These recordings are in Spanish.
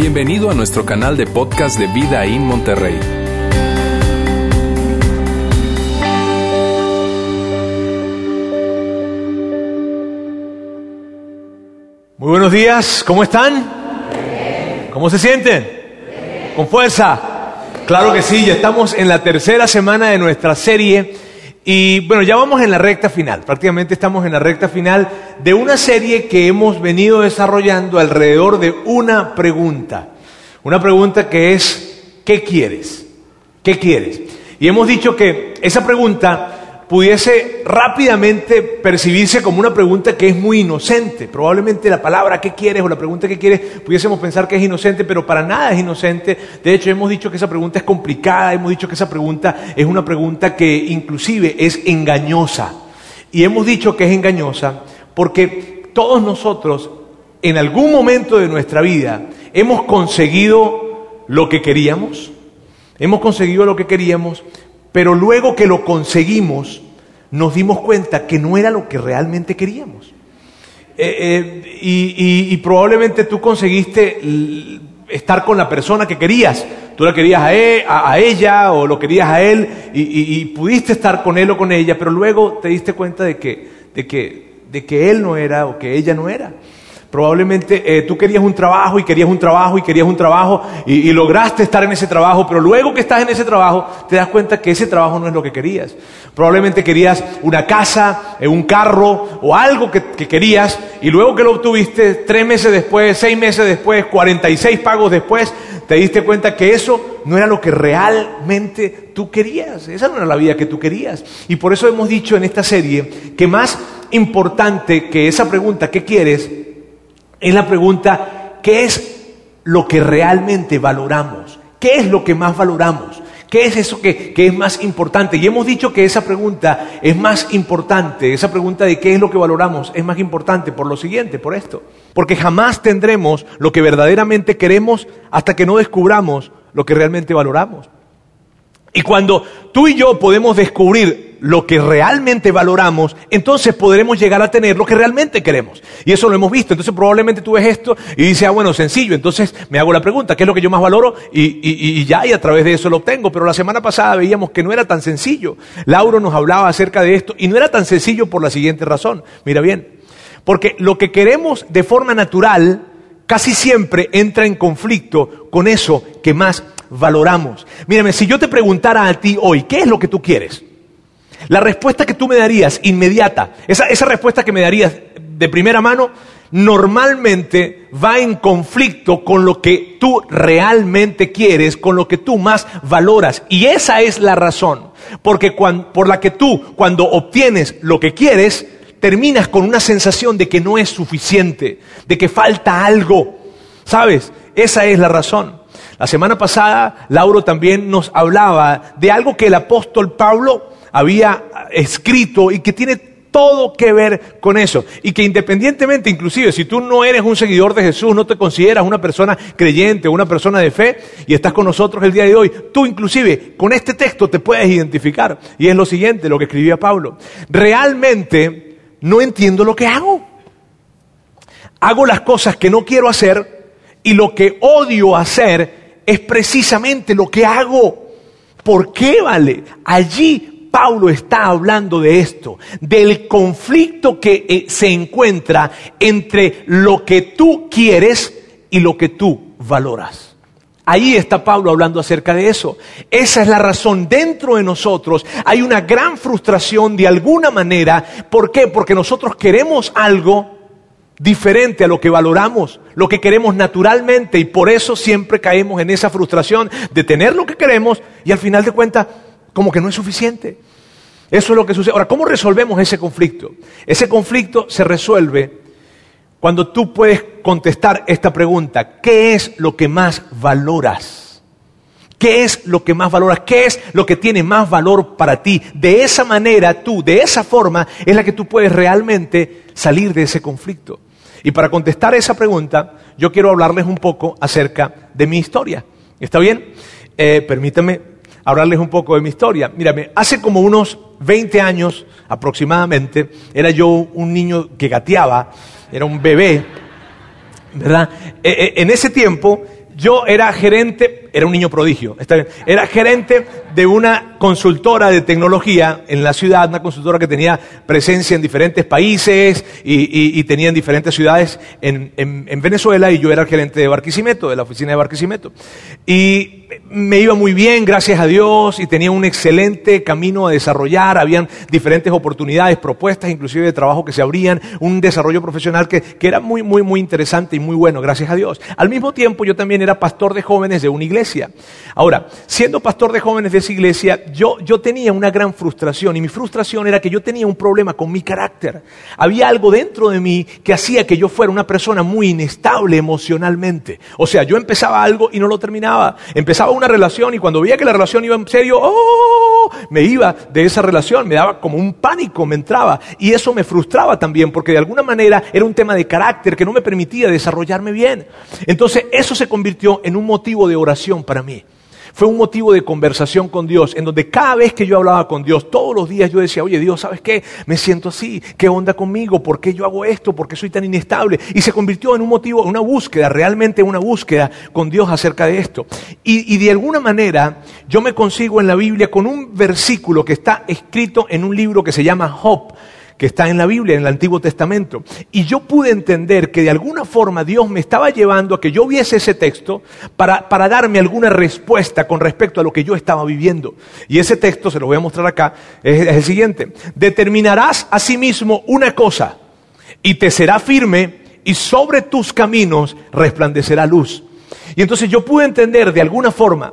Bienvenido a nuestro canal de podcast de Vida en Monterrey. Muy buenos días, ¿cómo están? ¿Cómo se sienten? ¿Con fuerza? Claro que sí, ya estamos en la tercera semana de nuestra serie y bueno, ya vamos en la recta final, prácticamente estamos en la recta final de una serie que hemos venido desarrollando alrededor de una pregunta. Una pregunta que es, ¿qué quieres? ¿Qué quieres? Y hemos dicho que esa pregunta pudiese rápidamente percibirse como una pregunta que es muy inocente. Probablemente la palabra ¿qué quieres? o la pregunta ¿qué quieres? pudiésemos pensar que es inocente, pero para nada es inocente. De hecho, hemos dicho que esa pregunta es complicada, hemos dicho que esa pregunta es una pregunta que inclusive es engañosa. Y hemos dicho que es engañosa porque todos nosotros en algún momento de nuestra vida hemos conseguido lo que queríamos, hemos conseguido lo que queríamos, pero luego que lo conseguimos, nos dimos cuenta que no era lo que realmente queríamos. Eh, eh, y, probablemente tú conseguiste estar con la persona que querías. Tú la querías a, a, ella o lo querías a él y, pudiste estar con él o con ella, pero luego te diste cuenta de que, de que, de que él no era o que ella no era. Probablemente eh, tú querías un trabajo y querías un trabajo y querías un trabajo y, lograste estar en ese trabajo, pero luego que estás en ese trabajo te das cuenta que ese trabajo no es lo que querías. Probablemente querías una casa, eh, un carro o algo que, que querías y luego que lo obtuviste tres meses después, seis meses después, 46 pagos después, te diste cuenta que eso no era lo que realmente tú querías. Esa no era la vida que tú querías. Y por eso hemos dicho en esta serie que más importante que esa pregunta, ¿qué quieres? Es la pregunta, ¿qué es lo que realmente valoramos? ¿Qué es lo que más valoramos? ¿Qué es eso que, es más importante? Y hemos dicho que esa pregunta es más importante, esa pregunta de qué es lo que valoramos es más importante por lo siguiente, por esto. Porque jamás tendremos lo que verdaderamente queremos hasta que no descubramos lo que realmente valoramos. Y cuando tú y yo podemos descubrir lo que realmente valoramos, entonces podremos llegar a tener lo que realmente queremos. Y eso lo hemos visto. Entonces probablemente tú ves esto y dices, ah, bueno, sencillo. Entonces me hago la pregunta, ¿qué es lo que yo más valoro? Y, y, ya, y a través de eso lo obtengo. Pero la semana pasada veíamos que no era tan sencillo. Lauro nos hablaba acerca de esto y no era tan sencillo por la siguiente razón. Mira bien, porque lo que queremos de forma natural casi siempre entra en conflicto con eso que más valoramos. Mírame, si yo te preguntara a ti hoy, ¿qué es lo que tú quieres? La respuesta que tú me darías inmediata, esa, respuesta que me darías de primera mano, normalmente va en conflicto con lo que tú realmente quieres, con lo que tú más valoras. Y esa es la razón, porque por la que tú, cuando obtienes lo que quieres, terminas con una sensación de que no es suficiente, de que falta algo. ¿Sabes? Esa es la razón. La semana pasada, Lauro también nos hablaba de algo que el apóstol Pablo había escrito y que tiene todo que ver con eso. Y que independientemente, inclusive, si tú no eres un seguidor de Jesús, no te consideras una persona creyente una persona de fe y estás con nosotros el día de hoy, tú inclusive con este texto te puedes identificar. Y es lo siguiente, lo que escribía Pablo. Realmente no entiendo lo que hago. Hago las cosas que no quiero hacer y lo que odio hacer es precisamente lo que hago. ¿Por qué vale? Allí Pablo está hablando de esto, del conflicto que eh, se encuentra entre lo que tú quieres y lo que tú valoras. Ahí está Pablo hablando acerca de eso. Esa es la razón. Dentro de nosotros hay una gran frustración de alguna manera. ¿Por qué? Porque nosotros queremos algo diferente a lo que valoramos, lo que queremos naturalmente y por eso siempre caemos en esa frustración de tener lo que queremos y al final de cuentas como que no es suficiente. Eso es lo que sucede. Ahora, ¿cómo resolvemos ese conflicto? Ese conflicto se resuelve cuando tú puedes contestar esta pregunta, ¿qué es lo que más valoras? ¿Qué es lo que más valoras? ¿Qué es lo que tiene más valor para ti? De esa manera tú, de esa forma, es la que tú puedes realmente salir de ese conflicto. Y para contestar esa pregunta, yo quiero hablarles un poco acerca de mi historia. ¿Está bien? Eh, permítame hablarles un poco de mi historia. Mírame, hace como unos 20 años aproximadamente, era yo un niño que gateaba, era un bebé, ¿verdad? Eh, eh, en ese tiempo yo era gerente, era un niño prodigio, era gerente de una consultora de tecnología en la ciudad, una consultora que tenía presencia en diferentes países y, tenía en diferentes ciudades en, en, Venezuela y yo era el gerente de Barquisimeto, de la oficina de Barquisimeto. Y me iba muy bien, gracias a Dios, y tenía un excelente camino a desarrollar, habían diferentes oportunidades, propuestas, inclusive de trabajo que se abrían, un desarrollo profesional que era muy, muy, muy interesante y muy bueno, gracias a Dios. Al mismo tiempo, yo también era pastor de jóvenes de una iglesia. Ahora, siendo pastor de jóvenes de esa iglesia, yo, yo tenía una gran frustración, y mi frustración era que yo tenía un problema con mi carácter. Había algo dentro de mí que hacía que yo fuera una persona muy inestable emocionalmente. O sea, yo empezaba algo y no lo terminaba. Empezaba una relación y cuando veía que la relación iba en serio, ¡oh! Me iba de esa relación, me daba como un pánico, me entraba. Y eso me frustraba también, porque de alguna manera era un tema de carácter que no me permitía desarrollarme bien. Entonces eso se convirtió en un motivo de oración para mí fue un motivo de conversación con Dios, en donde cada vez que yo hablaba con Dios, todos los días yo decía, oye Dios, ¿sabes qué? Me siento así, ¿qué onda conmigo? ¿Por qué yo hago esto? ¿Por qué soy tan inestable? Y se convirtió en un motivo, en una búsqueda, realmente una búsqueda con Dios acerca de esto. Y, y de alguna manera yo me consigo en la Biblia con un versículo que está escrito en un libro que se llama Job que está en la Biblia, en el Antiguo Testamento. Y yo pude entender que de alguna forma Dios me estaba llevando a que yo viese ese texto para, para darme alguna respuesta con respecto a lo que yo estaba viviendo. Y ese texto, se lo voy a mostrar acá, es, es el siguiente. Determinarás a sí mismo una cosa y te será firme y sobre tus caminos resplandecerá luz. Y entonces yo pude entender de alguna forma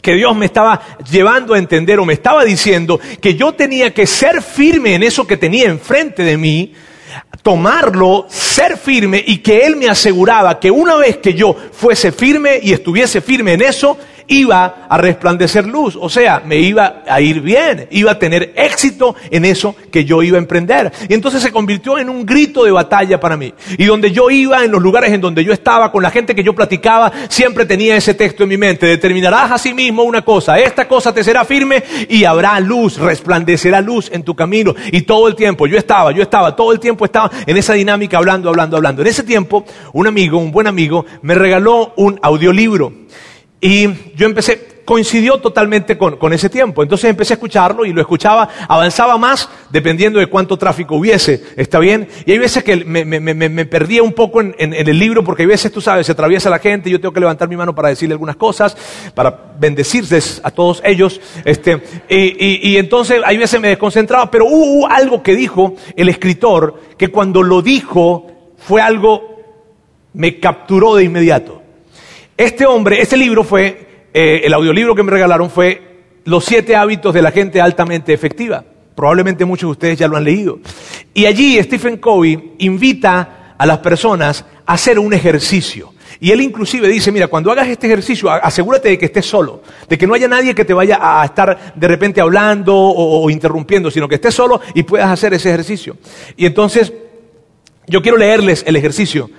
que Dios me estaba llevando a entender o me estaba diciendo que yo tenía que ser firme en eso que tenía enfrente de mí, tomarlo, ser firme y que Él me aseguraba que una vez que yo fuese firme y estuviese firme en eso, iba a resplandecer luz, o sea, me iba a ir bien, iba a tener éxito en eso que yo iba a emprender. Y entonces se convirtió en un grito de batalla para mí. Y donde yo iba, en los lugares en donde yo estaba, con la gente que yo platicaba, siempre tenía ese texto en mi mente. Determinarás a sí mismo una cosa, esta cosa te será firme y habrá luz, resplandecerá luz en tu camino. Y todo el tiempo, yo estaba, yo estaba, todo el tiempo estaba en esa dinámica hablando, hablando, hablando. En ese tiempo, un amigo, un buen amigo, me regaló un audiolibro. Y yo empecé, coincidió totalmente con, ese tiempo. Entonces empecé a escucharlo y lo escuchaba, avanzaba más dependiendo de cuánto tráfico hubiese, ¿está bien? Y hay veces que me, perdía un poco en, el libro porque hay veces, tú sabes, se atraviesa la gente, yo tengo que levantar mi mano para decirle algunas cosas, para bendecirles a todos ellos. Este, y, entonces hay veces me desconcentraba, pero hubo algo que dijo el escritor que cuando lo dijo fue algo, me capturó de inmediato. Este hombre, este libro fue, eh, el audiolibro que me regalaron fue Los siete hábitos de la gente altamente efectiva. Probablemente muchos de ustedes ya lo han leído. Y allí Stephen Covey invita a las personas a hacer un ejercicio. Y él inclusive dice, mira, cuando hagas este ejercicio, asegúrate de que estés solo, de que no haya nadie que te vaya a estar de repente hablando o, o interrumpiendo, sino que estés solo y puedas hacer ese ejercicio. Y entonces, yo quiero leerles el ejercicio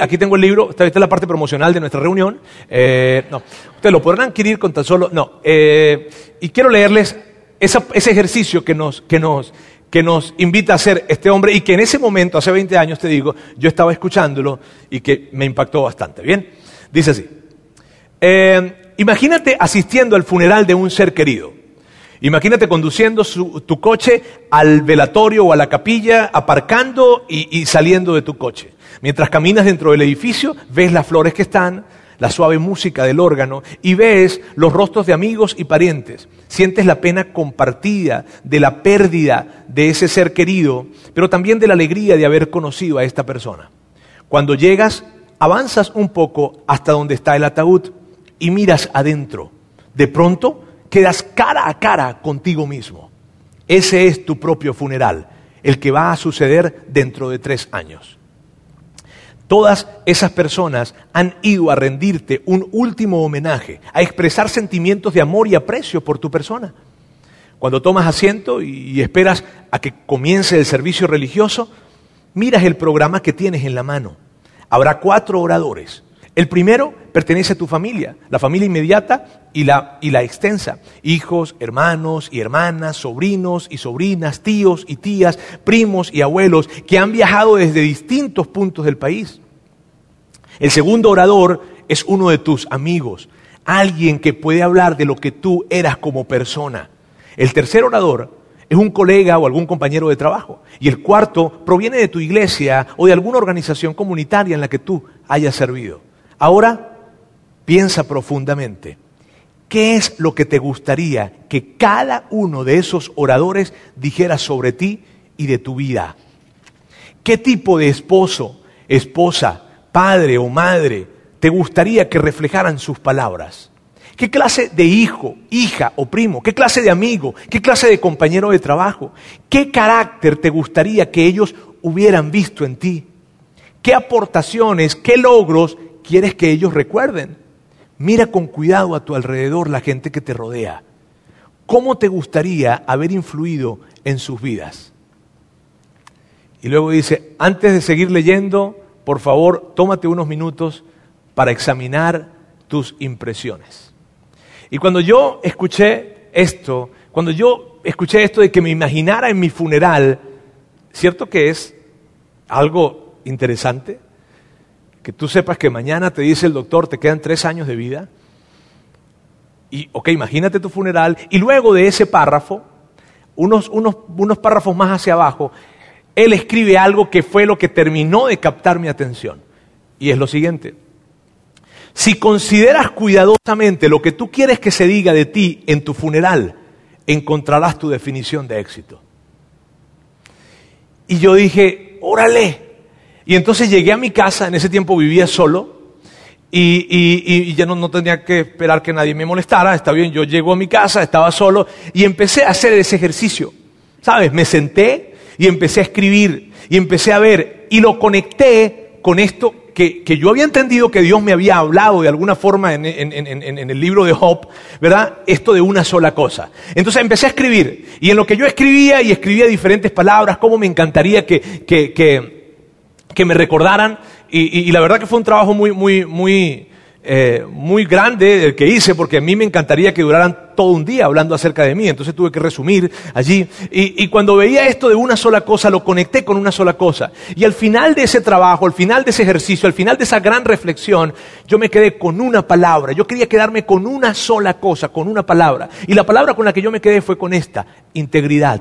aquí tengo el libro, esta, es la parte promocional de nuestra reunión. Eh, no, ustedes lo podrán adquirir con tan solo, no. Eh, y quiero leerles ese ejercicio que nos, que, nos, que nos invita a hacer este hombre y que en ese momento, hace 20 años, te digo, yo estaba escuchándolo y que me impactó bastante. Bien, dice así. Eh, imagínate asistiendo al funeral de un ser querido. Imagínate conduciendo tu coche al velatorio o a la capilla, aparcando y saliendo de tu coche. Mientras caminas dentro del edificio, ves las flores que están, la suave música del órgano y ves los rostros de amigos y parientes. Sientes la pena compartida de la pérdida de ese ser querido, pero también de la alegría de haber conocido a esta persona. Cuando llegas, avanzas un poco hasta donde está el ataúd y miras adentro. De pronto, quedas cara a cara contigo mismo. Ese es tu propio funeral, el que va a suceder dentro de tres años. Todas esas personas han ido a rendirte un último homenaje, a expresar sentimientos de amor y aprecio por tu persona. Cuando tomas asiento y esperas a que comience el servicio religioso, miras el programa que tienes en la mano. Habrá cuatro oradores. El primero pertenece a tu familia, la familia inmediata y la, extensa. Hijos, hermanos y hermanas, sobrinos y sobrinas, tíos y tías, primos y abuelos que han viajado desde distintos puntos del país. El segundo orador es uno de tus amigos, alguien que puede hablar de lo que tú eras como persona. El tercer orador es un colega o algún compañero de trabajo. Y el cuarto proviene de tu iglesia o de alguna organización comunitaria en la que tú hayas servido. Ahora, piensa profundamente. ¿Qué es lo que te gustaría que cada uno de esos oradores dijera sobre ti y de tu vida? ¿Qué tipo de esposo, esposa, padre o madre te gustaría que reflejaran sus palabras? ¿Qué clase de hijo, hija o primo? ¿Qué clase de amigo? ¿Qué clase de compañero de trabajo? ¿Qué carácter te gustaría que ellos hubieran visto en ti? ¿Qué aportaciones, qué logros quieres que ellos recuerden? Mira con cuidado a tu alrededor la gente que te rodea. ¿Cómo te gustaría haber influido en sus vidas? Y luego dice, antes de seguir leyendo, por favor, tómate unos minutos para examinar tus impresiones. Y cuando yo escuché esto, cuando yo escuché esto de que me imaginara en mi funeral, ¿cierto que es algo interesante? Tú sepas que mañana te dice el doctor, te quedan tres años de vida. Y, ok, imagínate tu funeral. Y luego de ese párrafo, unos, unos, unos párrafos más hacia abajo, él escribe algo que fue lo que terminó de captar mi atención. Y es lo siguiente. Si consideras cuidadosamente lo que tú quieres que se diga de ti en tu funeral, encontrarás tu definición de éxito. Y yo dije, órale. Y entonces llegué a mi casa, en ese tiempo vivía solo, y, ya no, no, tenía que esperar que nadie me molestara, está bien, yo llego a mi casa, estaba solo, y empecé a hacer ese ejercicio. ¿Sabes? Me senté y empecé a escribir, y empecé a ver, y lo conecté con esto que, yo había entendido que Dios me había hablado de alguna forma en, el libro de Job, ¿verdad? Esto de una sola cosa. Entonces empecé a escribir. Y en lo que yo escribía y escribía diferentes palabras, cómo me encantaría que, que, que, me recordaran. Y, y, la verdad que fue un trabajo muy, muy, muy, eh, muy grande el que hice, porque a mí me encantaría que duraran todo un día hablando acerca de mí, entonces tuve que resumir allí. Y, y, cuando veía esto de una sola cosa, lo conecté con una sola cosa. Y al final de ese trabajo, al final de ese ejercicio, al final de esa gran reflexión, yo me quedé con una palabra. Yo quería quedarme con una sola cosa, con una palabra. Y la palabra con la que yo me quedé fue con esta, integridad.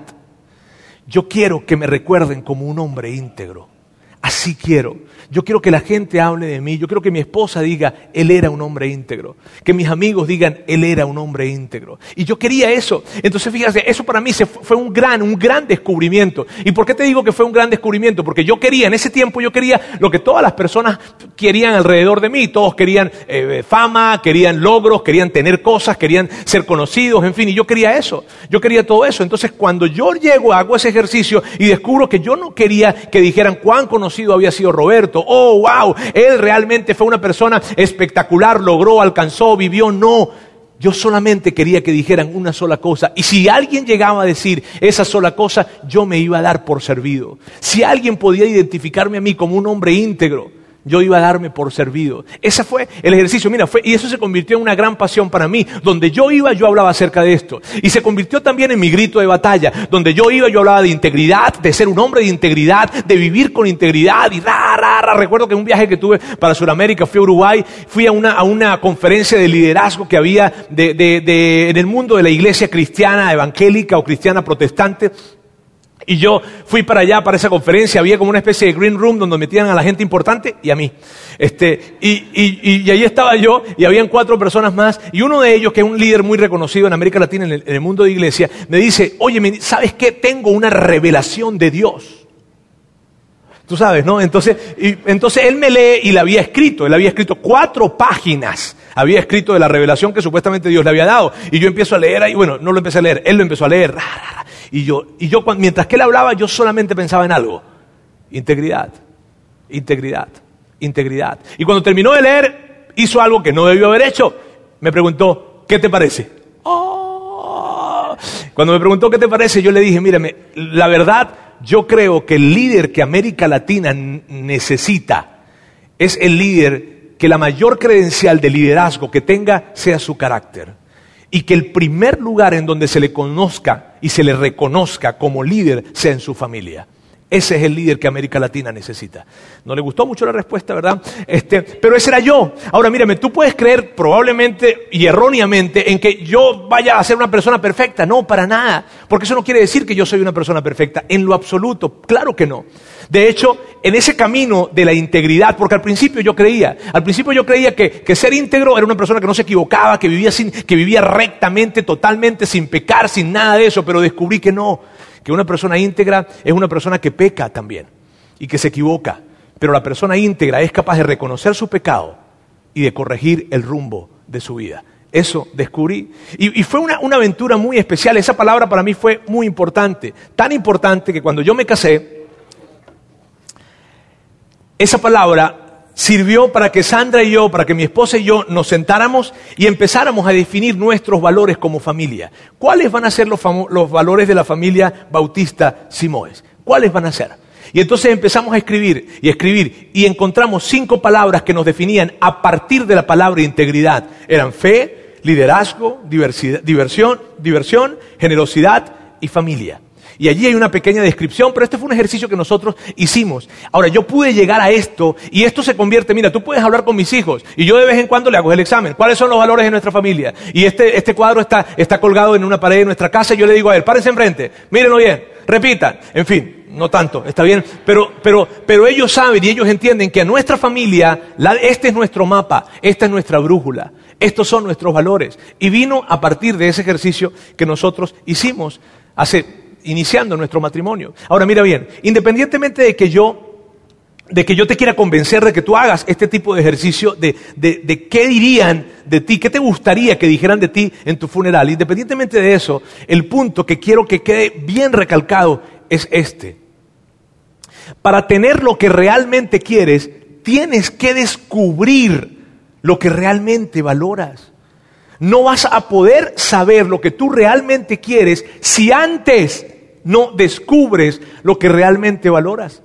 Yo quiero que me recuerden como un hombre íntegro. Así quiero. Yo quiero que la gente hable de mí. Yo quiero que mi esposa diga, él era un hombre íntegro. Que mis amigos digan, él era un hombre íntegro. Y yo quería eso. Entonces, fíjate, eso para mí fue un gran, un gran descubrimiento. ¿Y por qué te digo que fue un gran descubrimiento? Porque yo quería, en ese tiempo yo quería lo que todas las personas querían alrededor de mí. Todos querían eh, fama, querían logros, querían tener cosas, querían ser conocidos, en fin. Y yo quería eso. Yo quería todo eso. Entonces, cuando yo llego, hago ese ejercicio y descubro que yo no quería que dijeran cuán conocido había sido Roberto oh, wow, él realmente fue una persona espectacular, logró, alcanzó, vivió, no. Yo solamente quería que dijeran una sola cosa. Y si alguien llegaba a decir esa sola cosa, yo me iba a dar por servido. Si alguien podía identificarme a mí como un hombre íntegro, yo iba a darme por servido. Ese fue el ejercicio. Mira, fue, y eso se convirtió en una gran pasión para mí. Donde yo iba, yo hablaba acerca de esto. Y se convirtió también en mi grito de batalla. Donde yo iba, yo hablaba de integridad, de ser un hombre de integridad, de vivir con integridad. Y ra, ra. Recuerdo que un viaje que tuve para Sudamérica, fui a Uruguay, fui a una, a una conferencia de liderazgo que había de, de, en el mundo de la iglesia cristiana, evangélica o cristiana protestante. Y yo fui para allá, para esa conferencia, había como una especie de green room donde metían a la gente importante y a mí. Este, y, y, y, ahí estaba yo y habían cuatro personas más y uno de ellos, que es un líder muy reconocido en América Latina, en el, mundo de iglesia, me dice, oye, ¿sabes qué? Tengo una revelación de Dios. Tú sabes, ¿no? Entonces, y, entonces él me lee y la había escrito, él había escrito cuatro páginas, había escrito de la revelación que supuestamente Dios le había dado. Y yo empiezo a leer ahí, bueno, no lo empecé a leer, él lo empezó a leer. Y yo, y yo mientras que él hablaba, yo solamente pensaba en algo. Integridad, integridad, integridad. Y cuando terminó de leer, hizo algo que no debió haber hecho. Me preguntó, ¿qué te parece? Oh. Cuando me preguntó qué te parece, yo le dije, mírame, la verdad, yo creo que el líder que América Latina necesita es el líder que la mayor credencial de liderazgo que tenga sea su carácter y que el primer lugar en donde se le conozca y se le reconozca como líder sea en su familia. Ese es el líder que América Latina necesita. No le gustó mucho la respuesta, ¿verdad? Este, pero ese era yo. Ahora, mírame, tú puedes creer probablemente y erróneamente en que yo vaya a ser una persona perfecta. No, para nada. Porque eso no quiere decir que yo soy una persona perfecta. En lo absoluto, claro que no. De hecho, en ese camino de la integridad, porque al principio yo creía, al principio yo creía que, ser íntegro era una persona que no se equivocaba, que vivía, sin, que vivía rectamente, totalmente, sin pecar, sin nada de eso, pero descubrí que no que una persona íntegra es una persona que peca también y que se equivoca. Pero la persona íntegra es capaz de reconocer su pecado y de corregir el rumbo de su vida. Eso descubrí. Y, fue una, una, aventura muy especial. Esa palabra para mí fue muy importante. Tan importante que cuando yo me casé, esa palabra sirvió para que Sandra y yo, para que mi esposa y yo nos sentáramos y empezáramos a definir nuestros valores como familia. ¿Cuáles van a ser los, valores de la familia Bautista Simoes? ¿Cuáles van a ser? Y entonces empezamos a escribir y escribir y encontramos cinco palabras que nos definían a partir de la palabra integridad. Eran fe, liderazgo, diversión, diversión, generosidad y familia. Y allí hay una pequeña descripción, pero este fue un ejercicio que nosotros hicimos. Ahora, yo pude llegar a esto y esto se convierte, mira, tú puedes hablar con mis hijos y yo de vez en cuando le hago el examen. ¿Cuáles son los valores de nuestra familia? Y este, este cuadro está, está colgado en una pared de nuestra casa y yo le digo a él, párense enfrente, mírenlo bien, repitan. En fin, no tanto, está bien, pero, pero, pero ellos saben y ellos entienden que a nuestra familia, este es nuestro mapa, esta es nuestra brújula, estos son nuestros valores. Y vino a partir de ese ejercicio que nosotros hicimos hace iniciando nuestro matrimonio. Ahora mira bien, independientemente de que yo de que yo te quiera convencer de que tú hagas este tipo de ejercicio, de, de, qué dirían de ti, qué te gustaría que dijeran de ti en tu funeral. Independientemente de eso, el punto que quiero que quede bien recalcado es este. Para tener lo que realmente quieres, tienes que descubrir lo que realmente valoras. No vas a poder saber lo que tú realmente quieres si antes no descubres lo que realmente valoras.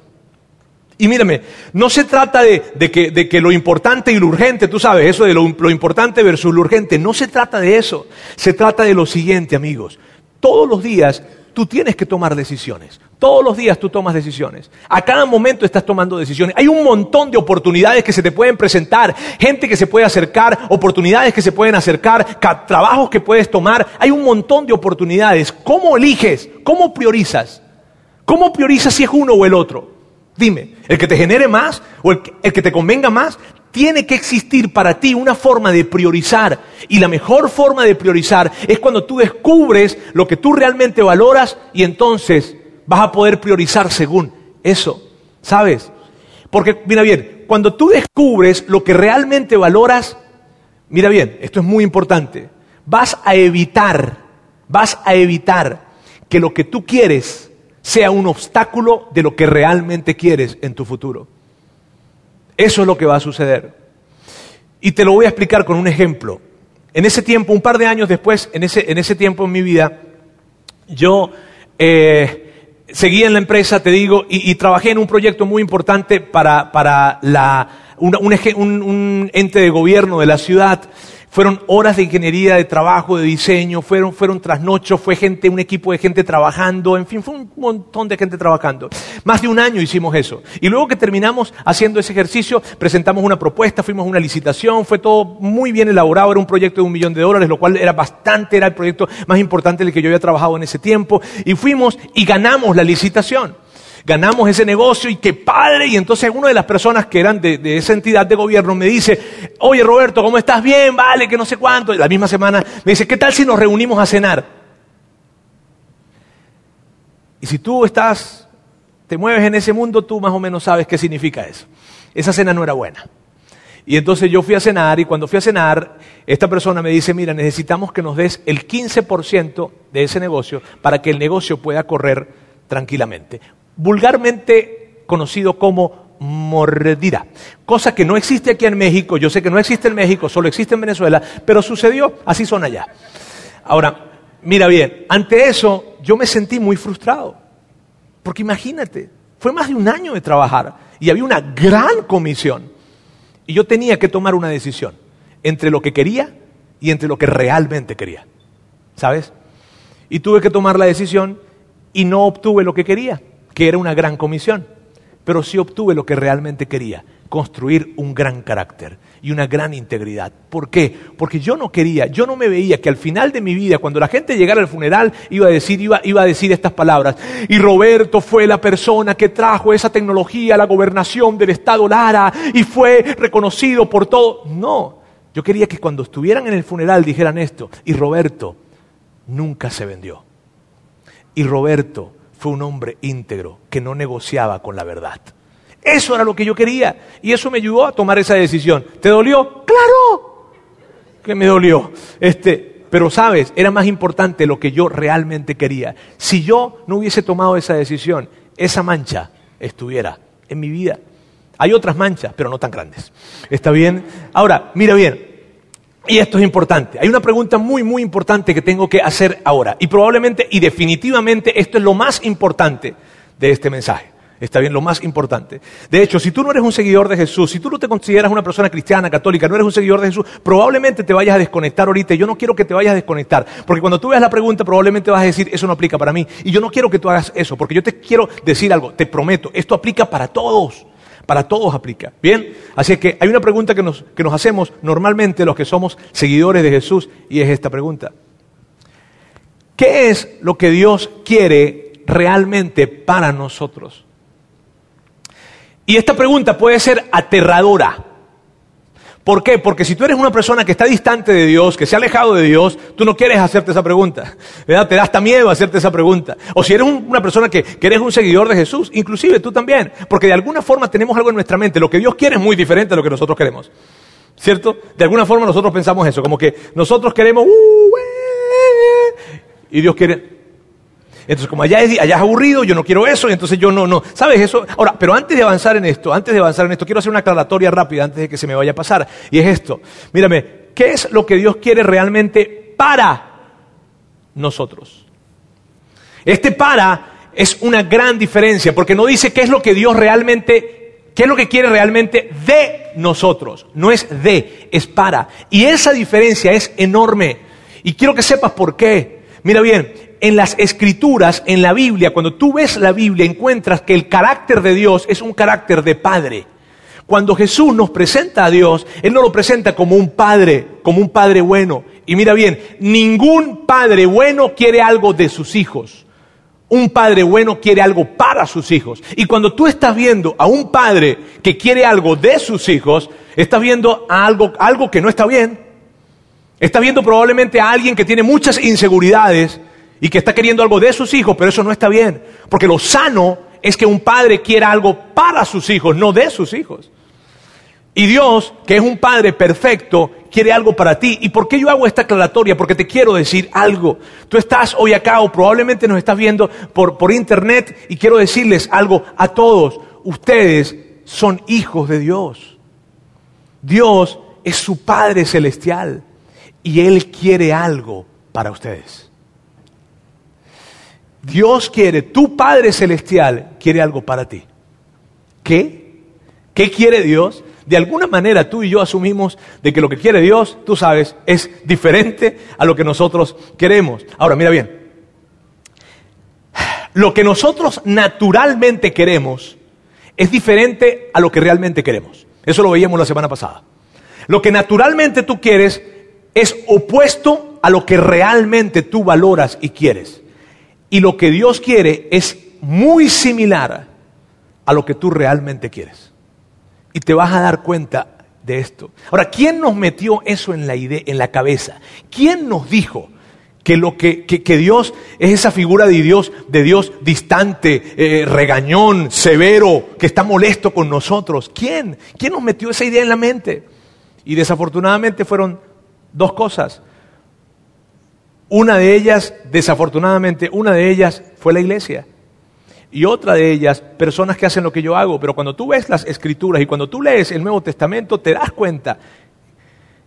Y mírame, no se trata de, que, lo importante y lo urgente, tú sabes, eso de lo importante versus lo urgente, no se trata de eso. Se trata de lo siguiente, amigos. Todos los días tú tienes que tomar decisiones. Todos los días tú tomas decisiones. A cada momento estás tomando decisiones. Hay un montón de oportunidades que se te pueden presentar, gente que se puede acercar, oportunidades que se pueden acercar, trabajos que puedes tomar. Hay un montón de oportunidades. ¿Cómo eliges? ¿Cómo priorizas? ¿Cómo priorizas si es uno o el otro? Dime, ¿el que te genere más o el que, el que te convenga más? Tiene que existir para ti una forma de priorizar. Y la mejor forma de priorizar es cuando tú descubres lo que tú realmente valoras y entonces vas a poder priorizar según eso. ¿Sabes? Porque, mira bien, cuando tú descubres lo que realmente valoras, mira bien, esto es muy importante, vas a evitar, vas a evitar que lo que tú quieres sea un obstáculo de lo que realmente quieres en tu futuro. Eso es lo que va a suceder. Y te lo voy a explicar con un ejemplo. En ese tiempo, un par de años después, en ese, en ese tiempo en mi vida, yo eh, seguí en la empresa, te digo, y, trabajé en un proyecto muy importante para, para la, un, un, ente de gobierno de la ciudad. Fueron horas de ingeniería, de trabajo, de diseño, fueron, fueron trasnochos, fue gente, un equipo de gente trabajando, en fin, fue un montón de gente trabajando. Más de un año hicimos eso. Y luego que terminamos haciendo ese ejercicio, presentamos una propuesta, fuimos a una licitación, fue todo muy bien elaborado, era un proyecto de un millón de dólares, lo cual era bastante, era el proyecto más importante en el que yo había trabajado en ese tiempo. Y fuimos y ganamos la licitación ganamos ese negocio y qué padre. Y entonces una de las personas que eran de, esa entidad de gobierno me dice, oye Roberto, ¿cómo estás? Bien, vale, que no sé cuánto. Y la misma semana me dice, ¿qué tal si nos reunimos a cenar? Y si tú estás, te mueves en ese mundo, tú más o menos sabes qué significa eso. Esa cena no era buena. Y entonces yo fui a cenar y cuando fui a cenar, esta persona me dice, mira, necesitamos que nos des el 15% de ese negocio para que el negocio pueda correr tranquilamente vulgarmente conocido como mordida, cosa que no existe aquí en México, yo sé que no existe en México, solo existe en Venezuela, pero sucedió, así son allá. Ahora, mira bien, ante eso yo me sentí muy frustrado, porque imagínate, fue más de un año de trabajar y había una gran comisión y yo tenía que tomar una decisión entre lo que quería y entre lo que realmente quería, ¿sabes? Y tuve que tomar la decisión y no obtuve lo que quería que era una gran comisión, pero sí obtuve lo que realmente quería, construir un gran carácter y una gran integridad. ¿Por qué? Porque yo no quería, yo no me veía que al final de mi vida, cuando la gente llegara al funeral, iba a decir, iba, iba a decir estas palabras. Y Roberto fue la persona que trajo esa tecnología a la gobernación del estado Lara y fue reconocido por todo. No, yo quería que cuando estuvieran en el funeral dijeran esto. Y Roberto nunca se vendió. Y Roberto fue un hombre íntegro que no negociaba con la verdad. Eso era lo que yo quería. Y eso me ayudó a tomar esa decisión. ¿Te dolió? Claro que me dolió. Este, pero sabes, era más importante lo que yo realmente quería. Si yo no hubiese tomado esa decisión, esa mancha estuviera en mi vida. Hay otras manchas, pero no tan grandes. ¿Está bien? Ahora, mira bien. Y esto es importante. Hay una pregunta muy, muy importante que tengo que hacer ahora. Y probablemente y definitivamente esto es lo más importante de este mensaje. Está bien, lo más importante. De hecho, si tú no eres un seguidor de Jesús, si tú no te consideras una persona cristiana, católica, no eres un seguidor de Jesús, probablemente te vayas a desconectar ahorita. Yo no quiero que te vayas a desconectar, porque cuando tú veas la pregunta probablemente vas a decir, eso no aplica para mí. Y yo no quiero que tú hagas eso, porque yo te quiero decir algo, te prometo, esto aplica para todos. Para todos aplica. Bien, así que hay una pregunta que nos, que nos hacemos normalmente los que somos seguidores de Jesús, y es esta pregunta. ¿Qué es lo que Dios quiere realmente para nosotros? Y esta pregunta puede ser aterradora. ¿Por qué? Porque si tú eres una persona que está distante de Dios, que se ha alejado de Dios, tú no quieres hacerte esa pregunta. ¿verdad? Te da hasta miedo hacerte esa pregunta. O si eres una persona que, que, eres un seguidor de Jesús, inclusive tú también. Porque de alguna forma tenemos algo en nuestra mente. Lo que Dios quiere es muy diferente a lo que nosotros queremos. ¿Cierto? De alguna forma nosotros pensamos eso. Como que nosotros queremos... Uh, y Dios quiere... Entonces, como allá es, allá es aburrido, yo no quiero eso, y entonces yo no, no. ¿Sabes eso? Ahora, pero antes de avanzar en esto, antes de avanzar en esto, quiero hacer una aclaratoria rápida antes de que se me vaya a pasar. Y es esto. Mírame, ¿qué es lo que Dios quiere realmente para nosotros? Este para es una gran diferencia, porque no dice qué es lo que Dios realmente, qué es lo que quiere realmente de nosotros. No es de, es para. Y esa diferencia es enorme. Y quiero que sepas por qué. Mira bien, en las escrituras, en la Biblia, cuando tú ves la Biblia, encuentras que el carácter de Dios es un carácter de padre. Cuando Jesús nos presenta a Dios, Él no lo presenta como un padre, como un padre bueno. Y mira bien, ningún padre bueno quiere algo de sus hijos. Un padre bueno quiere algo para sus hijos. Y cuando tú estás viendo a un padre que quiere algo de sus hijos, estás viendo a algo, algo que no está bien. Estás viendo probablemente a alguien que tiene muchas inseguridades y que está queriendo algo de sus hijos, pero eso no está bien. Porque lo sano es que un padre quiera algo para sus hijos, no de sus hijos. Y Dios, que es un Padre perfecto, quiere algo para ti. ¿Y por qué yo hago esta aclaratoria? Porque te quiero decir algo. Tú estás hoy acá o probablemente nos estás viendo por, por internet y quiero decirles algo a todos. Ustedes son hijos de Dios. Dios es su Padre celestial y Él quiere algo para ustedes. Dios quiere, tu Padre Celestial quiere algo para ti. ¿Qué? ¿Qué quiere Dios? De alguna manera tú y yo asumimos de que lo que quiere Dios, tú sabes, es diferente a lo que nosotros queremos. Ahora, mira bien. Lo que nosotros naturalmente queremos es diferente a lo que realmente queremos. Eso lo veíamos la semana pasada. Lo que naturalmente tú quieres es opuesto a lo que realmente tú valoras y quieres. Y lo que Dios quiere es muy similar a lo que tú realmente quieres. Y te vas a dar cuenta de esto. Ahora, ¿quién nos metió eso en la idea, en la cabeza? ¿Quién nos dijo que lo que, que, Dios es esa figura de Dios, de Dios distante, eh, regañón, severo, que está molesto con nosotros? ¿Quién? ¿Quién nos metió esa idea en la mente? Y desafortunadamente fueron dos cosas. Una de ellas, desafortunadamente, una de ellas fue la iglesia. Y otra de ellas, personas que hacen lo que yo hago. Pero cuando tú ves las escrituras y cuando tú lees el Nuevo Testamento, te das cuenta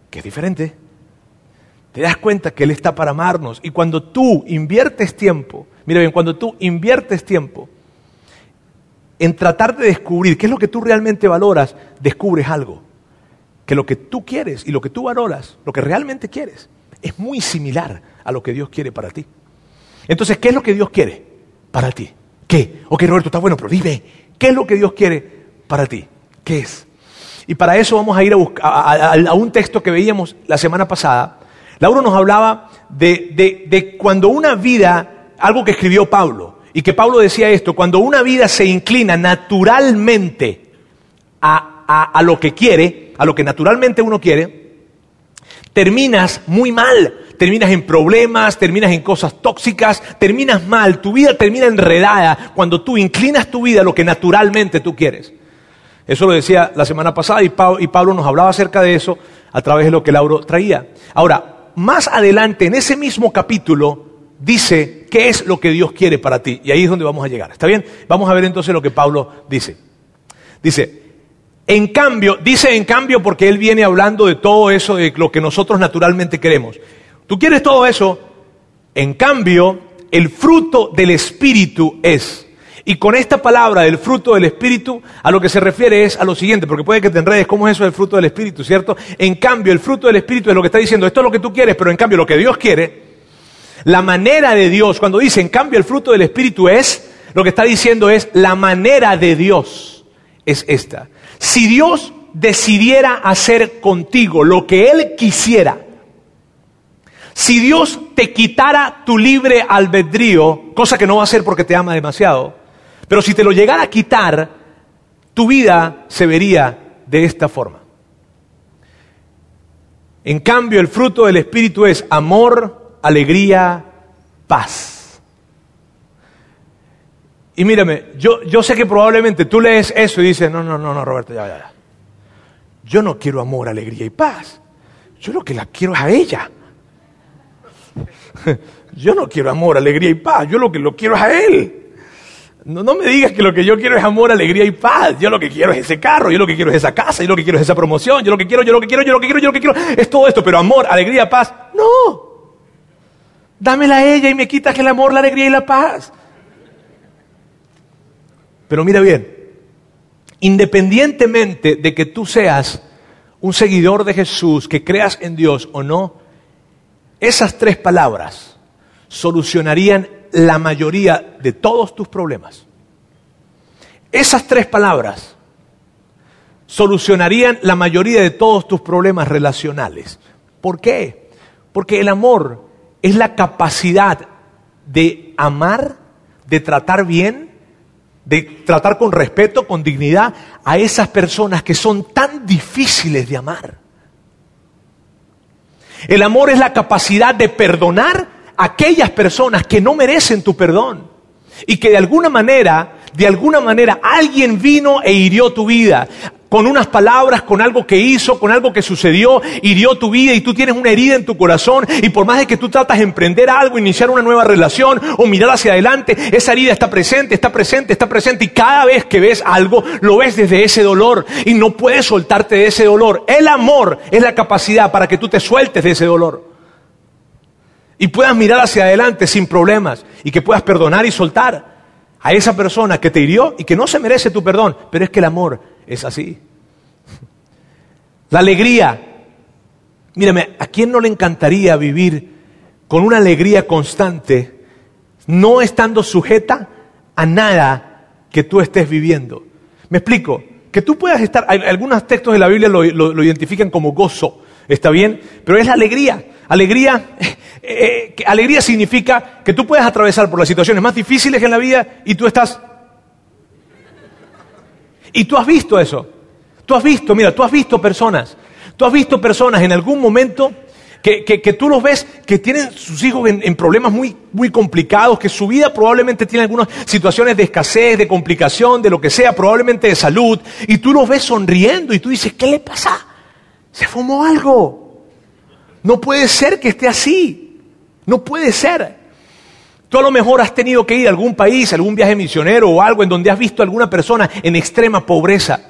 que es diferente. Te das cuenta que Él está para amarnos. Y cuando tú inviertes tiempo, mira bien, cuando tú inviertes tiempo en tratar de descubrir qué es lo que tú realmente valoras, descubres algo. Que lo que tú quieres y lo que tú valoras, lo que realmente quieres, es muy similar a lo que Dios quiere para ti. Entonces, ¿qué es lo que Dios quiere para ti? ¿Qué? Ok, Roberto, está bueno, pero dime, ¿qué es lo que Dios quiere para ti? ¿Qué es? Y para eso vamos a ir a, buscar, a, un texto que veíamos la semana pasada. Lauro nos hablaba de, de cuando una vida, algo que escribió Pablo, y que Pablo decía esto, cuando una vida se inclina naturalmente a, a, lo que quiere, a lo que naturalmente uno quiere, terminas muy mal, terminas en problemas, terminas en cosas tóxicas, terminas mal, tu vida termina enredada cuando tú inclinas tu vida a lo que naturalmente tú quieres. Eso lo decía la semana pasada y Pablo, nos hablaba acerca de eso a través de lo que Lauro traía. Ahora, más adelante en ese mismo capítulo dice qué es lo que Dios quiere para ti. Y ahí es donde vamos a llegar. ¿Está bien? Vamos a ver entonces lo que Pablo dice. Dice, en cambio, dice en cambio porque él viene hablando de todo eso, de lo que nosotros naturalmente queremos. Tú quieres todo eso, en cambio, el fruto del Espíritu es. Y con esta palabra del fruto del Espíritu, a lo que se refiere es a lo siguiente, porque puede que te enredes, ¿cómo es eso del fruto del Espíritu, cierto? En cambio, el fruto del Espíritu es lo que está diciendo, esto es lo que tú quieres, pero en cambio lo que Dios quiere, la manera de Dios, cuando dice en cambio el fruto del Espíritu es, lo que está diciendo es, la manera de Dios es esta. Si Dios decidiera hacer contigo lo que Él quisiera, si Dios te quitara tu libre albedrío, cosa que no va a hacer porque te ama demasiado, pero si te lo llegara a quitar, tu vida se vería de esta forma. En cambio, el fruto del Espíritu es amor, alegría, paz. Y mírame, yo, yo sé que probablemente tú lees eso y dices, no, no, no, no, Roberto, ya, ya, ya. Yo no quiero amor, alegría y paz. Yo lo que la quiero es a ella. Yo no quiero amor, alegría y paz, yo lo que lo quiero es a Él. No, no, me digas que lo que yo quiero es amor, alegría y paz. Yo lo que quiero es ese carro, yo lo que quiero es esa casa, yo lo que quiero es esa promoción, yo lo que quiero, yo lo que quiero, yo lo que quiero, yo lo que quiero es todo esto, pero amor, alegría, paz, no. Dámela a ella y me quitas el amor, la alegría y la paz. Pero mira bien, independientemente de que tú seas un seguidor de Jesús, que creas en Dios o no, esas tres palabras solucionarían la mayoría de todos tus problemas. Esas tres palabras solucionarían la mayoría de todos tus problemas relacionales. ¿Por qué? Porque el amor es la capacidad de amar, de tratar bien, de tratar con respeto, con dignidad a esas personas que son tan difíciles de amar. El amor es la capacidad de perdonar a aquellas personas que no merecen tu perdón y que de alguna manera, de alguna manera alguien vino e hirió tu vida con unas palabras, con algo que hizo, con algo que sucedió, hirió tu vida y tú tienes una herida en tu corazón y por más de que tú tratas de emprender algo, iniciar una nueva relación o mirar hacia adelante, esa herida está presente, está presente, está presente y cada vez que ves algo, lo ves desde ese dolor y no puedes soltarte de ese dolor. El amor es la capacidad para que tú te sueltes de ese dolor y puedas mirar hacia adelante sin problemas y que puedas perdonar y soltar a esa persona que te hirió y que no se merece tu perdón, pero es que el amor es así. La alegría. Mírame, ¿a quién no le encantaría vivir con una alegría constante, no estando sujeta a nada que tú estés viviendo? Me explico, que tú puedas estar, algunos textos de la Biblia lo, identifican como gozo, ¿está bien? Pero es la alegría. Alegría, eh, eh, alegría significa que tú puedes atravesar por las situaciones más difíciles en la vida y tú estás y tú has visto eso. Tú has visto, mira, tú has visto personas. Tú has visto personas en algún momento que, que, tú los ves que tienen sus hijos en, problemas muy, muy complicados, que su vida probablemente tiene algunas situaciones de escasez, de complicación, de lo que sea, probablemente de salud, y tú los ves sonriendo y tú dices, ¿qué le pasa? Se fumó algo. No puede ser que esté así. No puede ser. Tú a lo mejor has tenido que ir a algún país, algún viaje misionero o algo en donde has visto a alguna persona en extrema pobreza,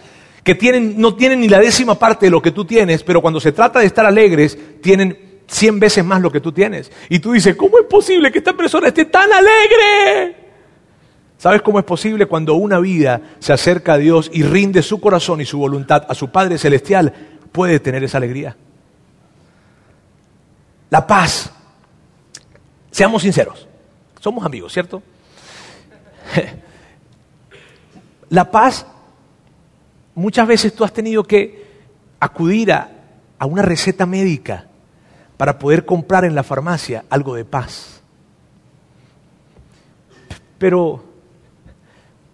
que no tienen ni la décima parte de lo que tú tienes, pero cuando se trata de estar alegres, tienen cien veces más lo que tú tienes. Y tú dices, ¿cómo es posible que esta persona esté tan alegre? ¿Sabes cómo es posible cuando una vida se acerca a Dios y rinde su corazón y su voluntad a su Padre Celestial? Puede tener esa alegría. La paz. Seamos sinceros. Somos amigos, ¿cierto? La paz, muchas veces tú has tenido que acudir a, a una receta médica para poder comprar en la farmacia algo de paz. Pero,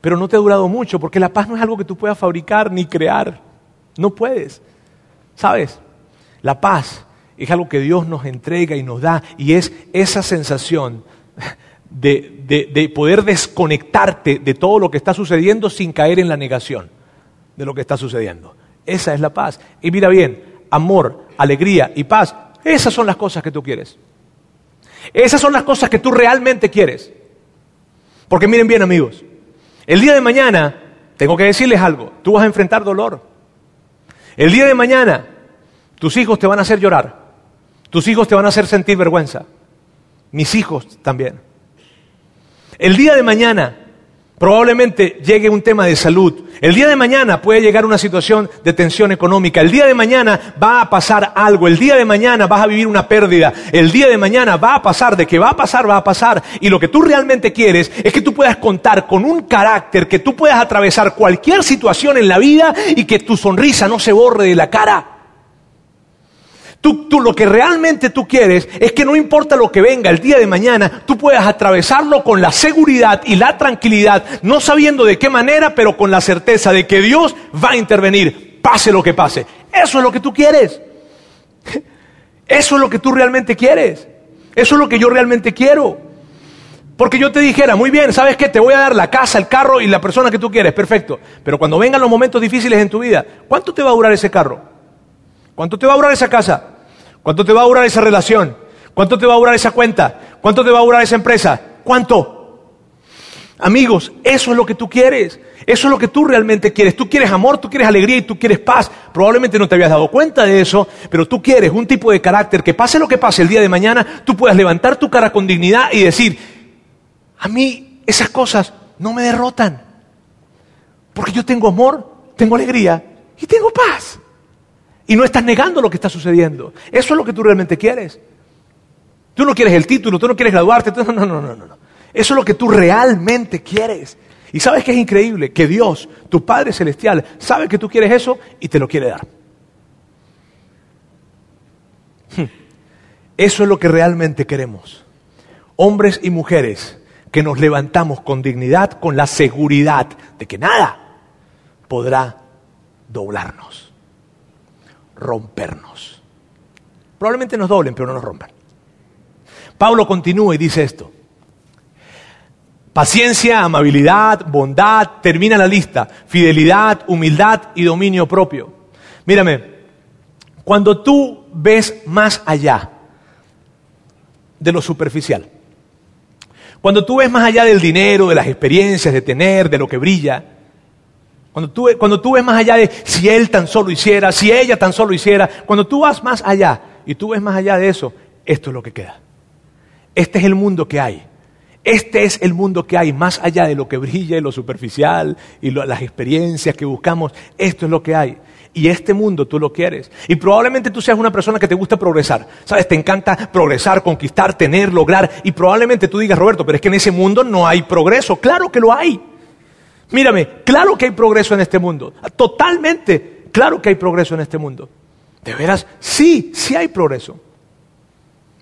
pero no te ha durado mucho, porque la paz no es algo que tú puedas fabricar ni crear. No puedes. ¿Sabes? La paz es algo que Dios nos entrega y nos da, y es esa sensación de, de, de, poder desconectarte de todo lo que está sucediendo sin caer en la negación de lo que está sucediendo. Esa es la paz. Y mira bien, amor, alegría y paz, esas son las cosas que tú quieres. Esas son las cosas que tú realmente quieres. Porque miren bien amigos, el día de mañana, tengo que decirles algo, tú vas a enfrentar dolor. El día de mañana, tus hijos te van a hacer llorar. Tus hijos te van a hacer sentir vergüenza. Mis hijos también. El día de mañana probablemente llegue un tema de salud. El día de mañana puede llegar una situación de tensión económica. El día de mañana va a pasar algo. El día de mañana vas a vivir una pérdida. El día de mañana va a pasar. De que va a pasar, va a pasar. Y lo que tú realmente quieres es que tú puedas contar con un carácter, que tú puedas atravesar cualquier situación en la vida y que tu sonrisa no se borre de la cara. Tú, tú, lo que realmente tú quieres es que no importa lo que venga el día de mañana, tú puedas atravesarlo con la seguridad y la tranquilidad, no sabiendo de qué manera, pero con la certeza de que Dios va a intervenir, pase lo que pase. Eso es lo que tú quieres. Eso es lo que tú realmente quieres. Eso es lo que yo realmente quiero. Porque yo te dijera, muy bien, ¿sabes qué? Te voy a dar la casa, el carro y la persona que tú quieres, perfecto. Pero cuando vengan los momentos difíciles en tu vida, ¿cuánto te va a durar ese carro? ¿Cuánto te va a durar esa casa? ¿Cuánto te va a durar esa relación? ¿Cuánto te va a durar esa cuenta? ¿Cuánto te va a durar esa empresa? ¿Cuánto? Amigos, eso es lo que tú quieres. Eso es lo que tú realmente quieres. Tú quieres amor, tú quieres alegría y tú quieres paz. Probablemente no te habías dado cuenta de eso, pero tú quieres un tipo de carácter que pase lo que pase el día de mañana, tú puedas levantar tu cara con dignidad y decir, a mí esas cosas no me derrotan. Porque yo tengo amor, tengo alegría y tengo paz. Y no estás negando lo que está sucediendo. Eso es lo que tú realmente quieres. Tú no quieres el título, tú no quieres graduarte, no, no, no, no, no. Eso es lo que tú realmente quieres. Y sabes que es increíble que Dios, tu Padre Celestial, sabe que tú quieres eso y te lo quiere dar. Hmm. Eso es lo que realmente queremos. Hombres y mujeres que nos levantamos con dignidad, con la seguridad de que nada podrá doblarnos rompernos. Probablemente nos doblen, pero no nos rompan. Pablo continúa y dice esto. Paciencia, amabilidad, bondad, termina la lista. Fidelidad, humildad y dominio propio. Mírame, cuando tú ves más allá de lo superficial, cuando tú ves más allá del dinero, de las experiencias, de tener, de lo que brilla, cuando tú, cuando tú ves más allá de si él tan solo hiciera, si ella tan solo hiciera, cuando tú vas más allá y tú ves más allá de eso, esto es lo que queda. Este es el mundo que hay. Este es el mundo que hay, más allá de lo que brilla y lo superficial y las experiencias que buscamos. Esto es lo que hay. Y este mundo tú lo quieres. Y probablemente tú seas una persona que te gusta progresar. ¿Sabes? Te encanta progresar, conquistar, tener, lograr. Y probablemente tú digas, Roberto, pero es que en ese mundo no hay progreso. Claro que lo hay. Mírame, claro que hay progreso en este mundo. Totalmente, claro que hay progreso en este mundo. ¿De veras? Sí, sí hay progreso.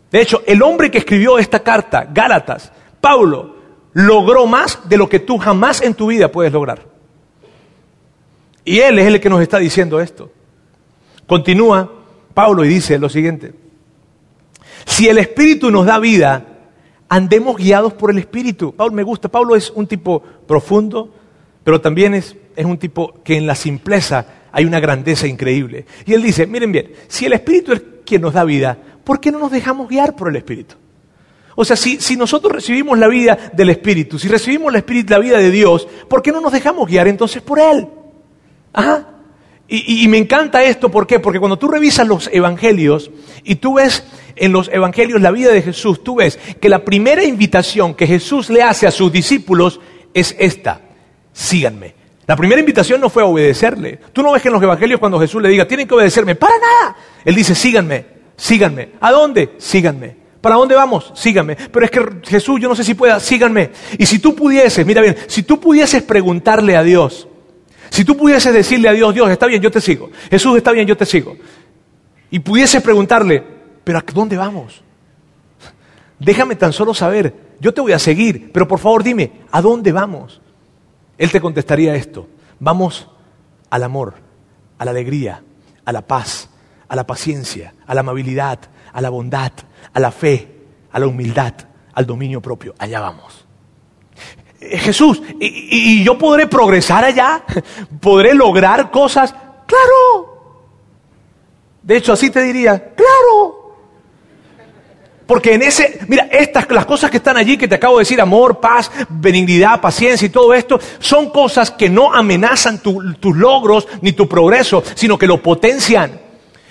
De hecho, el hombre que escribió esta carta, Gálatas, Pablo, logró más de lo que tú jamás en tu vida puedes lograr. Y él es el que nos está diciendo esto. Continúa Pablo y dice lo siguiente. Si el Espíritu nos da vida, andemos guiados por el Espíritu. Pablo me gusta, Pablo es un tipo profundo, pero también es, un tipo que en la simpleza hay una grandeza increíble. Y él dice, miren bien, si el Espíritu es quien nos da vida, ¿por qué no nos dejamos guiar por el Espíritu? O sea, si, nosotros recibimos la vida del Espíritu, si recibimos Espíritu, la vida de Dios, ¿por qué no nos dejamos guiar entonces por Él? Ajá. Y, y, me encanta esto, ¿por qué? Porque cuando tú revisas los evangelios y tú ves en los evangelios la vida de Jesús, tú ves que la primera invitación que Jesús le hace a sus discípulos es esta síganme. La primera invitación no fue a obedecerle. Tú no ves que en los evangelios cuando Jesús le diga, tienen que obedecerme, para nada. Él dice, síganme, síganme. ¿A dónde? Síganme. ¿Para dónde vamos? Síganme. Pero es que Jesús, yo no sé si pueda, síganme. Y si tú pudieses, mira bien, si tú pudieses preguntarle a Dios, si tú pudieses decirle a Dios, Dios, está bien, yo te sigo. Jesús, está bien, yo te sigo. Y pudieses preguntarle, pero ¿a dónde vamos? Déjame tan solo saber, yo te voy a seguir, pero por favor dime, ¿a dónde vamos? Él te contestaría esto, vamos al amor, a la alegría, a la paz, a la paciencia, a la amabilidad, a la bondad, a la fe, a la humildad, al dominio propio. Allá vamos. Eh, Jesús, ¿y, yo podré progresar allá? ¿Podré lograr cosas? Claro. De hecho, así te diría, claro. Porque en ese, mira, estas, las cosas que están allí que te acabo de decir, amor, paz, benignidad, paciencia y todo esto, son cosas que no amenazan tus logros ni tu progreso, sino que lo potencian.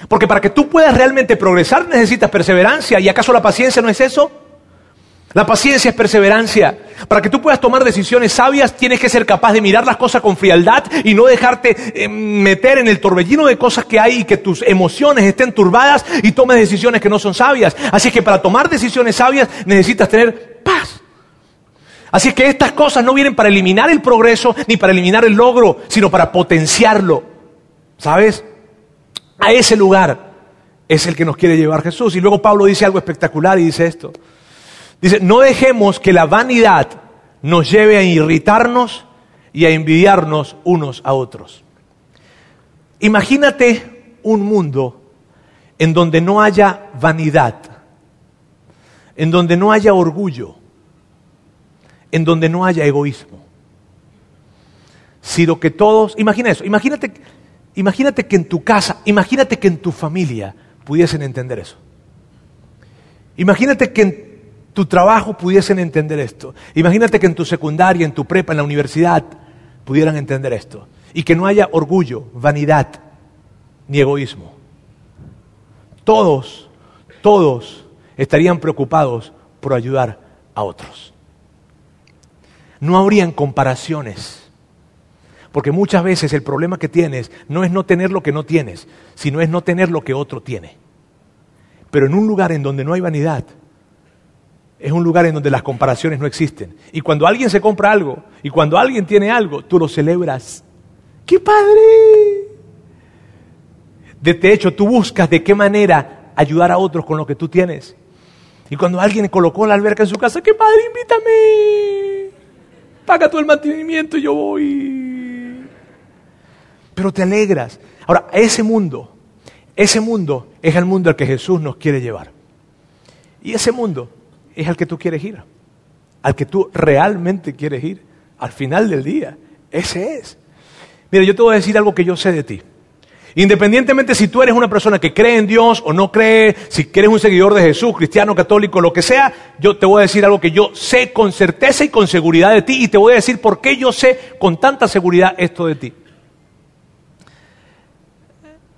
Porque para que tú puedas realmente progresar necesitas perseverancia. ¿Y acaso la paciencia no es eso? La paciencia es perseverancia. Para que tú puedas tomar decisiones sabias tienes que ser capaz de mirar las cosas con frialdad y no dejarte eh, meter en el torbellino de cosas que hay y que tus emociones estén turbadas y tomes decisiones que no son sabias. Así que para tomar decisiones sabias necesitas tener paz. Así que estas cosas no vienen para eliminar el progreso ni para eliminar el logro, sino para potenciarlo. ¿Sabes? A ese lugar es el que nos quiere llevar Jesús. Y luego Pablo dice algo espectacular y dice esto. Dice, no dejemos que la vanidad nos lleve a irritarnos y a envidiarnos unos a otros. Imagínate un mundo en donde no haya vanidad, en donde no haya orgullo, en donde no haya egoísmo, sino que todos, imagina eso, imagínate Imagínate que en tu casa, imagínate que en tu familia pudiesen entender eso. Imagínate que en tu trabajo pudiesen entender esto. Imagínate que en tu secundaria, en tu prepa, en la universidad pudieran entender esto. Y que no haya orgullo, vanidad, ni egoísmo. Todos, todos estarían preocupados por ayudar a otros. No habrían comparaciones porque muchas veces el problema que tienes no es no tener lo que no tienes, sino es no tener lo que otro tiene. Pero en un lugar en donde no hay vanidad, es un lugar en donde las comparaciones no existen. Y cuando alguien se compra algo, y cuando alguien tiene algo, tú lo celebras. ¡Qué padre! De hecho, tú buscas de qué manera ayudar a otros con lo que tú tienes. Y cuando alguien colocó la alberca en su casa, ¡qué padre, invítame! Paga tú el mantenimiento y yo voy pero te alegras. Ahora, ese mundo, ese mundo es el mundo al que Jesús nos quiere llevar. Y ese mundo es al que tú quieres ir, al que tú realmente quieres ir, al final del día. Ese es. Mira, yo te voy a decir algo que yo sé de ti. Independientemente si tú eres una persona que cree en Dios o no cree, si eres un seguidor de Jesús, cristiano, católico, lo que sea, yo te voy a decir algo que yo sé con certeza y con seguridad de ti y te voy a decir por qué yo sé con tanta seguridad esto de ti.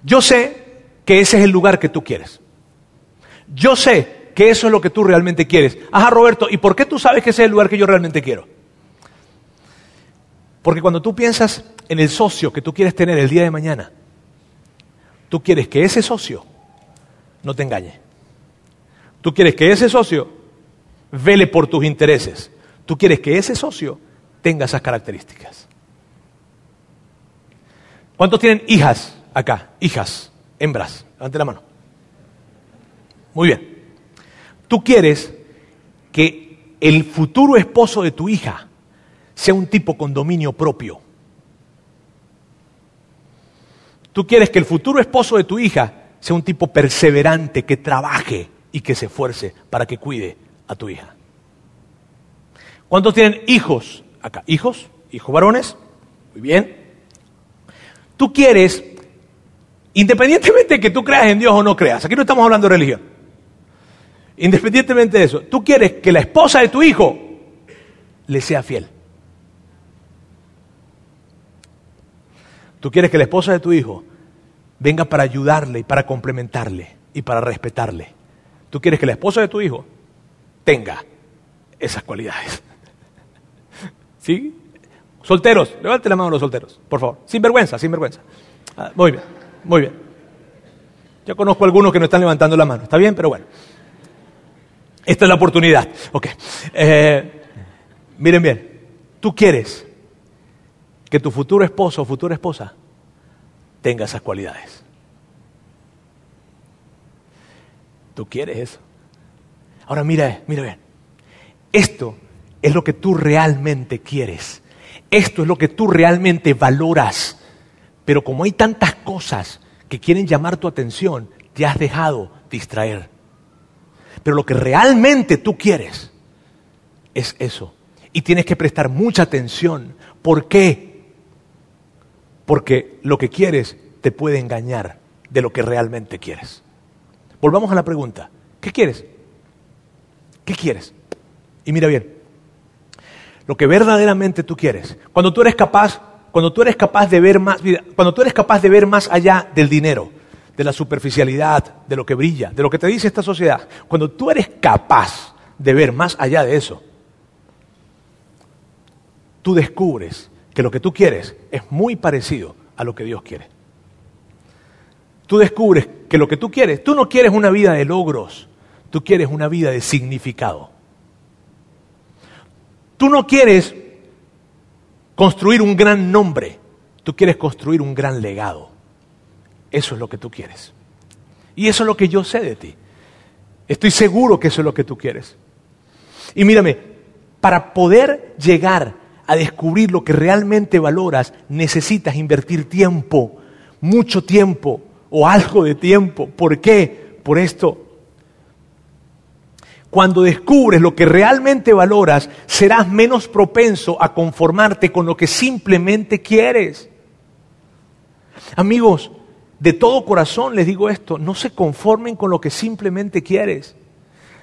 Yo sé que ese es el lugar que tú quieres. Yo sé que eso es lo que tú realmente quieres. Ajá, Roberto, ¿y por qué tú sabes que ese es el lugar que yo realmente quiero? Porque cuando tú piensas en el socio que tú quieres tener el día de mañana, tú quieres que ese socio no te engañe. Tú quieres que ese socio vele por tus intereses. Tú quieres que ese socio tenga esas características. ¿Cuántos tienen hijas acá, hijas, hembras, levante la mano. Muy bien. Tú quieres que el futuro esposo de tu hija sea un tipo con dominio propio. Tú quieres que el futuro esposo de tu hija sea un tipo perseverante, que trabaje y que se esfuerce para que cuide a tu hija. ¿Cuántos tienen hijos acá? ¿Hijos? ¿Hijos varones? Muy bien. Tú quieres Independientemente de que tú creas en Dios o no creas, aquí no estamos hablando de religión. Independientemente de eso, tú quieres que la esposa de tu hijo le sea fiel. Tú quieres que la esposa de tu hijo venga para ayudarle y para complementarle y para respetarle. Tú quieres que la esposa de tu hijo tenga esas cualidades. ¿Sí? Solteros, levante la mano a los solteros, por favor. Sin vergüenza, sin vergüenza. Ah, muy bien. Muy bien. Yo conozco algunos que no están levantando la mano. Está bien, pero bueno. Esta es la oportunidad. Ok. Eh, miren bien, tú quieres que tu futuro esposo o futura esposa tenga esas cualidades. Tú quieres eso. Ahora mira, mira bien. Esto es lo que tú realmente quieres. Esto es lo que tú realmente valoras. Pero como hay tantas cosas que quieren llamar tu atención, te has dejado distraer. Pero lo que realmente tú quieres es eso. Y tienes que prestar mucha atención. ¿Por qué? Porque lo que quieres te puede engañar de lo que realmente quieres. Volvamos a la pregunta. ¿Qué quieres? ¿Qué quieres? Y mira bien, lo que verdaderamente tú quieres. Cuando tú eres capaz, cuando tú eres capaz de ver más, cuando tú eres capaz de ver más allá del dinero, de la superficialidad, de lo que brilla, de lo que te dice esta sociedad, cuando tú eres capaz de ver más allá de eso, tú descubres que lo que tú quieres es muy parecido a lo que Dios quiere. Tú descubres que lo que tú quieres, tú no quieres una vida de logros, tú quieres una vida de significado. Tú no quieres construir un gran nombre, tú quieres construir un gran legado. Eso es lo que tú quieres. Y eso es lo que yo sé de ti. Estoy seguro que eso es lo que tú quieres. Y mírame, para poder llegar a descubrir lo que realmente valoras, necesitas invertir tiempo, mucho tiempo o algo de tiempo. ¿Por qué? Por esto cuando descubres lo que realmente valoras, serás menos propenso a conformarte con lo que simplemente quieres. Amigos, de todo corazón les digo esto, no se conformen con lo que simplemente quieres.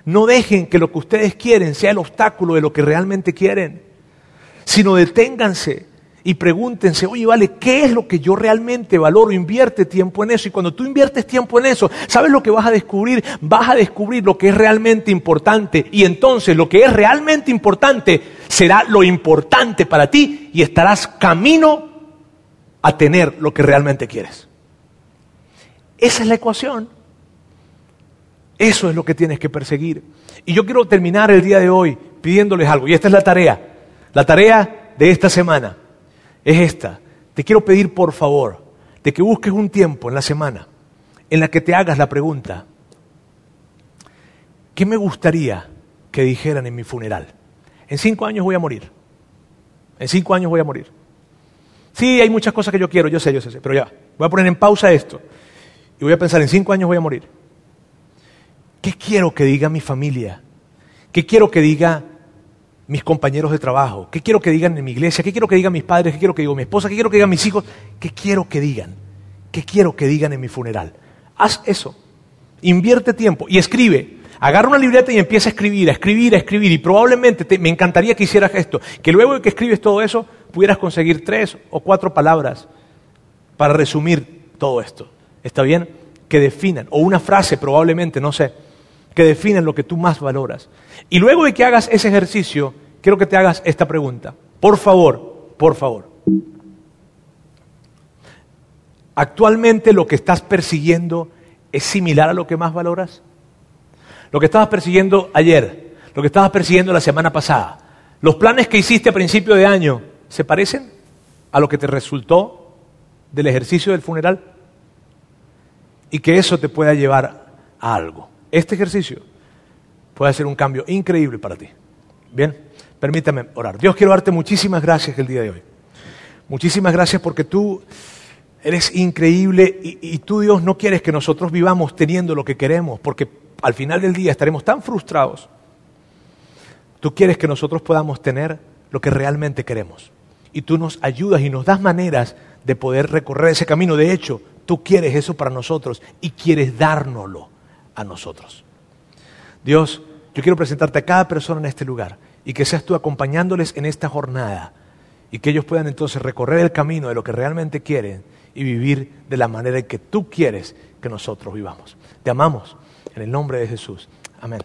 No dejen que lo que ustedes quieren sea el obstáculo de lo que realmente quieren, sino deténganse y pregúntense, oye, vale, ¿qué es lo que yo realmente valoro? Invierte tiempo en eso. Y cuando tú inviertes tiempo en eso, ¿sabes lo que vas a descubrir? Vas a descubrir lo que es realmente importante. Y entonces lo que es realmente importante será lo importante para ti y estarás camino a tener lo que realmente quieres. Esa es la ecuación. Eso es lo que tienes que perseguir. Y yo quiero terminar el día de hoy pidiéndoles algo. Y esta es la tarea. La tarea de esta semana es esta. Te quiero pedir por favor de que busques un tiempo en la semana en la que te hagas la pregunta, ¿qué me gustaría que dijeran en mi funeral? En cinco años voy a morir. En cinco años voy a morir. Sí, hay muchas cosas que yo quiero, yo sé, yo sé, pero ya, voy a poner en pausa esto y voy a pensar, en cinco años voy a morir. ¿Qué quiero que diga mi familia? ¿Qué quiero que diga mis compañeros de trabajo? ¿Qué quiero que digan en mi iglesia? ¿Qué quiero que digan mis padres? ¿Qué quiero que diga mi esposa? ¿Qué quiero que digan mis hijos? ¿Qué quiero que digan? ¿Qué quiero que digan en mi funeral? Haz eso. Invierte tiempo y escribe. Agarra una libreta y empieza a escribir, a escribir, a escribir. Y probablemente me encantaría que hicieras esto. Que luego de que escribes todo eso, pudieras conseguir tres o cuatro palabras para resumir todo esto. ¿Está bien? Que definan, o una frase probablemente, no sé que definen lo que tú más valoras. Y luego de que hagas ese ejercicio, quiero que te hagas esta pregunta. Por favor, por favor. ¿Actualmente lo que estás persiguiendo es similar a lo que más valoras? Lo que estabas persiguiendo ayer, lo que estabas persiguiendo la semana pasada, los planes que hiciste a principio de año, ¿se parecen a lo que te resultó del ejercicio del funeral? Y que eso te pueda llevar a algo. Este ejercicio puede hacer un cambio increíble para ti. Bien, permítame orar. Dios, quiero darte muchísimas gracias el día de hoy. Muchísimas gracias porque tú eres increíble y, y, tú, Dios, no quieres que nosotros vivamos teniendo lo que queremos, porque al final del día estaremos tan frustrados. Tú quieres que nosotros podamos tener lo que realmente queremos. Y tú nos ayudas y nos das maneras de poder recorrer ese camino. De hecho, tú quieres eso para nosotros y quieres dárnoslo a nosotros. Dios, yo quiero presentarte a cada persona en este lugar y que seas tú acompañándoles en esta jornada y que ellos puedan entonces recorrer el camino de lo que realmente quieren y vivir de la manera en que tú quieres que nosotros vivamos. Te amamos en el nombre de Jesús. Amén.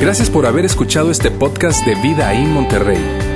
Gracias por haber escuchado este podcast de Vida en Monterrey.